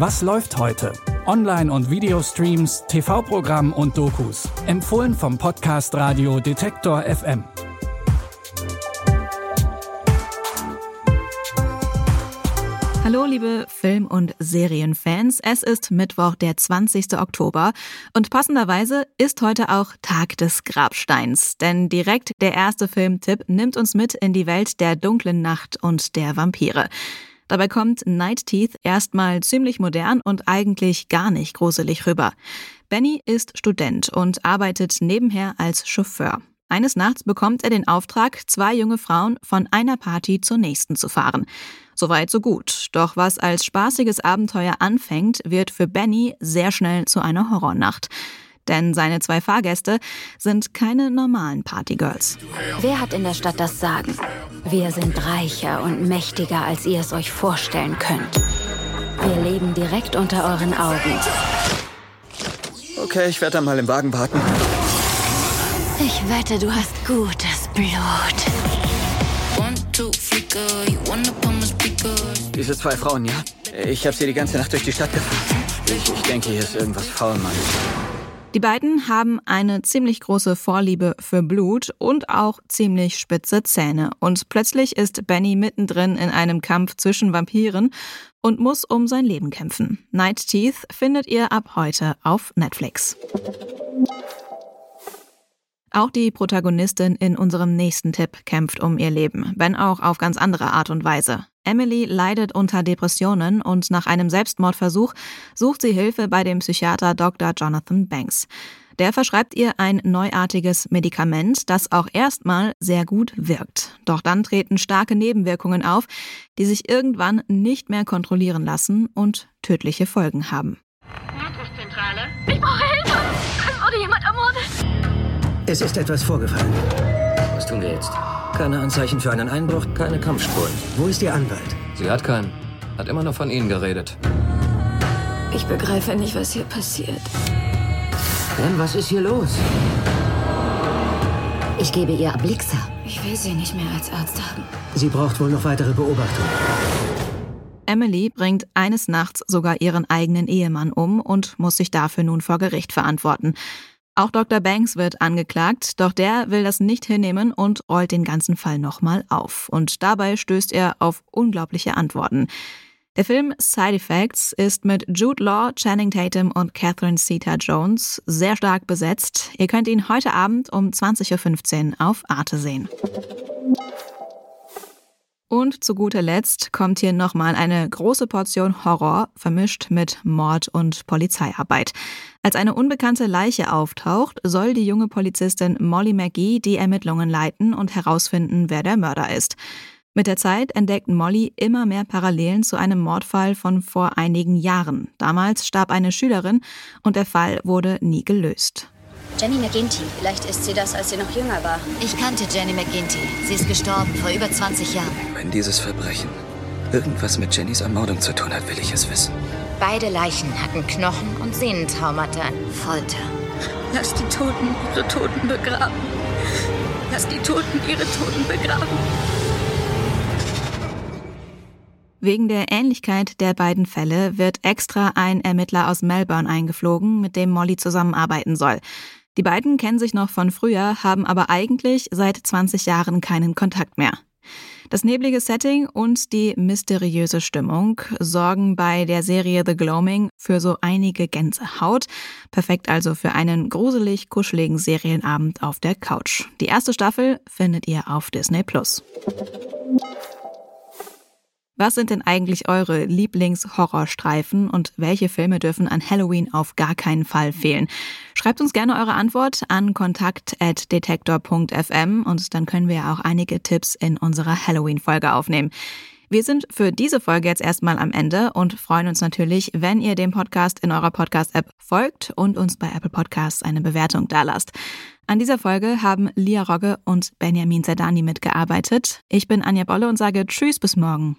Was läuft heute? Online- und Videostreams, TV-Programm und Dokus. Empfohlen vom Podcast Radio Detektor FM. Hallo liebe Film- und Serienfans, es ist Mittwoch, der 20. Oktober und passenderweise ist heute auch Tag des Grabsteins, denn direkt der erste Filmtipp nimmt uns mit in die Welt der dunklen Nacht und der Vampire. Dabei kommt Night Teeth erstmal ziemlich modern und eigentlich gar nicht gruselig rüber. Benny ist Student und arbeitet nebenher als Chauffeur. Eines Nachts bekommt er den Auftrag, zwei junge Frauen von einer Party zur nächsten zu fahren. Soweit so gut. Doch was als spaßiges Abenteuer anfängt, wird für Benny sehr schnell zu einer Horrornacht. Denn seine zwei Fahrgäste sind keine normalen Partygirls. Wer hat in der Stadt das Sagen? Wir sind reicher und mächtiger, als ihr es euch vorstellen könnt. Wir leben direkt unter euren Augen. Okay, ich werde dann mal im Wagen warten. Ich wette, du hast gutes Blut. Diese zwei Frauen, ja? Ich habe sie die ganze Nacht durch die Stadt gefahren. Ich, ich denke, hier ist irgendwas faul, Mann. Die beiden haben eine ziemlich große Vorliebe für Blut und auch ziemlich spitze Zähne. Und plötzlich ist Benny mittendrin in einem Kampf zwischen Vampiren und muss um sein Leben kämpfen. Night Teeth findet ihr ab heute auf Netflix. Auch die Protagonistin in unserem nächsten Tipp kämpft um ihr Leben, wenn auch auf ganz andere Art und Weise. Emily leidet unter Depressionen und nach einem Selbstmordversuch sucht sie Hilfe bei dem Psychiater Dr. Jonathan Banks. Der verschreibt ihr ein neuartiges Medikament, das auch erstmal sehr gut wirkt. Doch dann treten starke Nebenwirkungen auf, die sich irgendwann nicht mehr kontrollieren lassen und tödliche Folgen haben. Notrufzentrale. Ich brauche Es ist etwas vorgefallen. Was tun wir jetzt? Keine Anzeichen für einen Einbruch. Keine Kampfspuren. Wo ist Ihr Anwalt? Sie hat keinen. Hat immer nur von Ihnen geredet. Ich begreife nicht, was hier passiert. Ben, was ist hier los? Ich gebe ihr Ablixa. Ich will sie nicht mehr als Arzt haben. Sie braucht wohl noch weitere Beobachtung. Emily bringt eines Nachts sogar ihren eigenen Ehemann um und muss sich dafür nun vor Gericht verantworten. Auch Dr. Banks wird angeklagt, doch der will das nicht hinnehmen und rollt den ganzen Fall nochmal auf. Und dabei stößt er auf unglaubliche Antworten. Der Film Side Effects ist mit Jude Law, Channing Tatum und Catherine Zeta-Jones sehr stark besetzt. Ihr könnt ihn heute Abend um 20.15 Uhr auf Arte sehen. Und zu guter Letzt kommt hier nochmal eine große Portion Horror, vermischt mit Mord und Polizeiarbeit. Als eine unbekannte Leiche auftaucht, soll die junge Polizistin Molly McGee die Ermittlungen leiten und herausfinden, wer der Mörder ist. Mit der Zeit entdeckt Molly immer mehr Parallelen zu einem Mordfall von vor einigen Jahren. Damals starb eine Schülerin und der Fall wurde nie gelöst. Jenny McGinty. Vielleicht ist sie das, als sie noch jünger war. Ich kannte Jenny McGinty. Sie ist gestorben vor über 20 Jahren. Wenn dieses Verbrechen irgendwas mit Jennys Ermordung zu tun hat, will ich es wissen. Beide Leichen hatten Knochen- und Sehnentraumata. Folter. Lass die Toten ihre Toten begraben. Lass die Toten ihre Toten begraben. Wegen der Ähnlichkeit der beiden Fälle wird extra ein Ermittler aus Melbourne eingeflogen, mit dem Molly zusammenarbeiten soll. Die beiden kennen sich noch von früher, haben aber eigentlich seit 20 Jahren keinen Kontakt mehr. Das neblige Setting und die mysteriöse Stimmung sorgen bei der Serie The Gloaming für so einige Gänsehaut. Perfekt also für einen gruselig kuscheligen Serienabend auf der Couch. Die erste Staffel findet ihr auf Disney Plus. Was sind denn eigentlich eure Lieblings-Horrorstreifen und welche Filme dürfen an Halloween auf gar keinen Fall fehlen? Schreibt uns gerne eure Antwort an kontakt.detektor.fm und dann können wir auch einige Tipps in unserer Halloween-Folge aufnehmen. Wir sind für diese Folge jetzt erstmal am Ende und freuen uns natürlich, wenn ihr dem Podcast in eurer Podcast-App folgt und uns bei Apple Podcasts eine Bewertung dalasst. An dieser Folge haben Lia Rogge und Benjamin Zerdani mitgearbeitet. Ich bin Anja Bolle und sage Tschüss bis morgen.